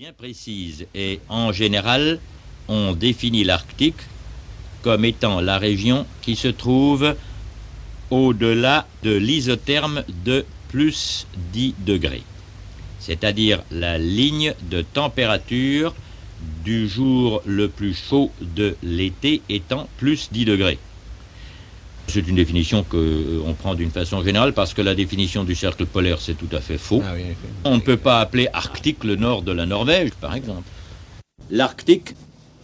bien précise et en général, on définit l'Arctique comme étant la région qui se trouve au-delà de l'isotherme de plus 10 degrés, c'est-à-dire la ligne de température du jour le plus chaud de l'été étant plus 10 degrés. C'est une définition qu'on euh, prend d'une façon générale parce que la définition du cercle polaire, c'est tout à fait faux. Ah oui. On ne peut pas appeler Arctique le nord de la Norvège, par exemple. L'Arctique,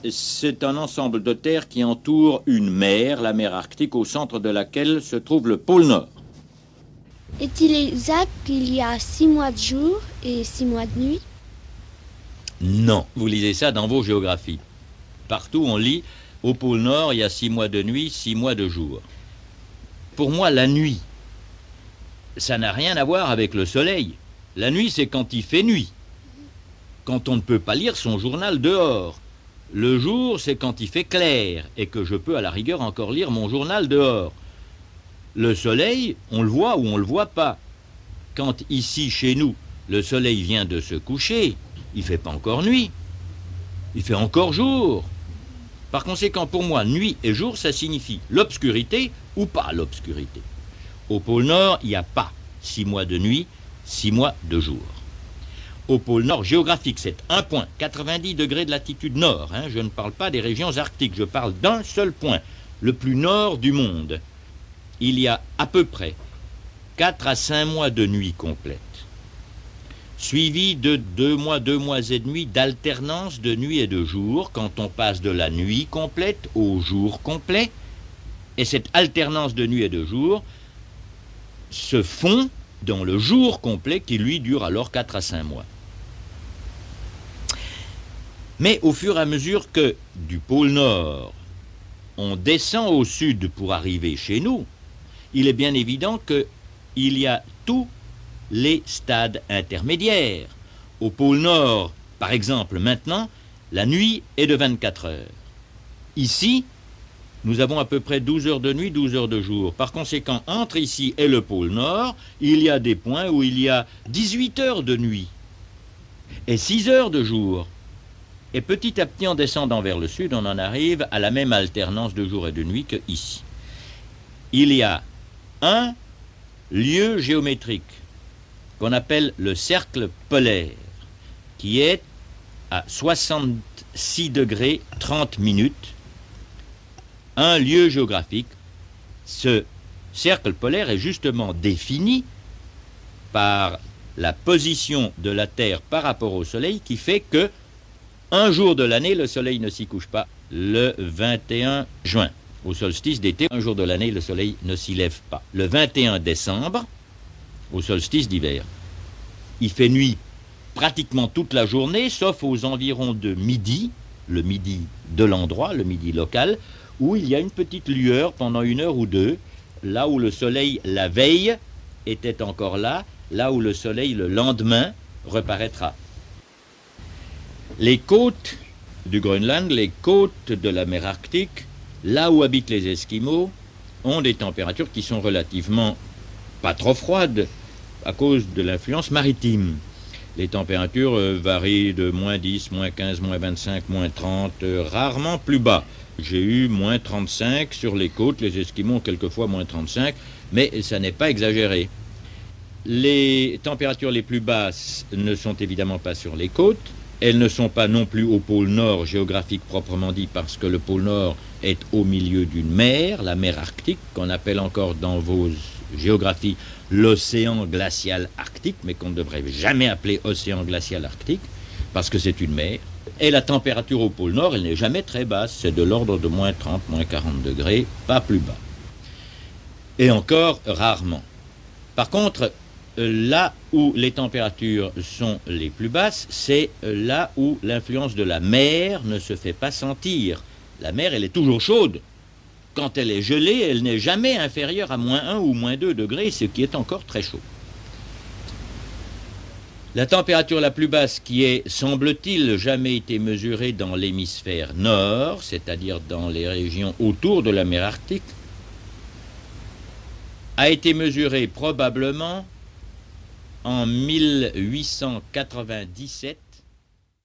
c'est un ensemble de terres qui entoure une mer, la mer Arctique, au centre de laquelle se trouve le pôle Nord. Est-il exact qu'il y a six mois de jour et six mois de nuit? Non, vous lisez ça dans vos géographies. Partout, on lit au pôle Nord, il y a six mois de nuit, six mois de jour. Pour moi, la nuit, ça n'a rien à voir avec le soleil. La nuit, c'est quand il fait nuit. Quand on ne peut pas lire son journal dehors. Le jour, c'est quand il fait clair et que je peux à la rigueur encore lire mon journal dehors. Le soleil, on le voit ou on le voit pas. Quand ici, chez nous, le soleil vient de se coucher, il fait pas encore nuit. Il fait encore jour. Par conséquent, pour moi, nuit et jour, ça signifie l'obscurité ou pas l'obscurité. Au pôle Nord, il n'y a pas six mois de nuit, six mois de jour. Au pôle Nord géographique, c'est un point, 90 degrés de latitude nord. hein. Je ne parle pas des régions arctiques, je parle d'un seul point, le plus nord du monde. Il y a à peu près 4 à 5 mois de nuit complète, suivi de deux mois, deux mois et demi d'alternance de nuit et de jour, quand on passe de la nuit complète au jour complet. Et cette alternance de nuit et de jour se fond dans le jour complet qui lui dure alors 4 à 5 mois. Mais au fur et à mesure que du pôle Nord, on descend au sud pour arriver chez nous, il est bien évident qu'il y a tous les stades intermédiaires. Au pôle Nord, par exemple, maintenant, la nuit est de 24 heures. Ici, nous avons à peu près 12 heures de nuit, 12 heures de jour. Par conséquent, entre ici et le pôle Nord, il y a des points où il y a 18 heures de nuit et 6 heures de jour. Et petit à petit, en descendant vers le sud, on en arrive à la même alternance de jour et de nuit que ici. Il y a un lieu géométrique qu'on appelle le cercle polaire, qui est à 66 degrés 30 minutes un lieu géographique. Ce cercle polaire est justement défini par la position de la Terre par rapport au Soleil qui fait que un jour de l'année, le Soleil ne s'y couche pas, le 21 juin. Au solstice d'été, un jour de l'année, le Soleil ne s'y lève pas. Le 21 décembre, au solstice d'hiver, il fait nuit pratiquement toute la journée, sauf aux environs de midi, le midi de l'endroit, le midi local, où il y a une petite lueur pendant une heure ou deux, là où le soleil la veille était encore là, là où le soleil le lendemain reparaîtra. Les côtes du Groenland, les côtes de la mer Arctique, là où habitent les Esquimaux, ont des températures qui sont relativement pas trop froides à cause de l'influence maritime. Les températures euh, varient de moins 10, moins 15, moins 25, moins 30, euh, rarement plus bas. J'ai eu moins 35 sur les côtes, les Esquimaux quelquefois moins 35, mais ça n'est pas exagéré. Les températures les plus basses ne sont évidemment pas sur les côtes, elles ne sont pas non plus au pôle nord géographique proprement dit, parce que le pôle nord est au milieu d'une mer, la mer Arctique, qu'on appelle encore dans vos géographies l'océan glacial arctique, mais qu'on ne devrait jamais appeler océan glacial arctique, parce que c'est une mer. Et la température au pôle Nord, elle n'est jamais très basse, c'est de l'ordre de moins 30, moins 40 degrés, pas plus bas. Et encore rarement. Par contre, euh, là où les températures sont les plus basses, c'est euh, là où l'influence de la mer ne se fait pas sentir. La mer, elle est toujours chaude. Quand elle est gelée, elle n'est jamais inférieure à moins 1 ou moins 2 degrés, ce qui est encore très chaud. La température la plus basse qui ait, semble-t-il, jamais été mesurée dans l'hémisphère nord, c'est-à-dire dans les régions autour de la mer Arctique, a été mesurée probablement en 1897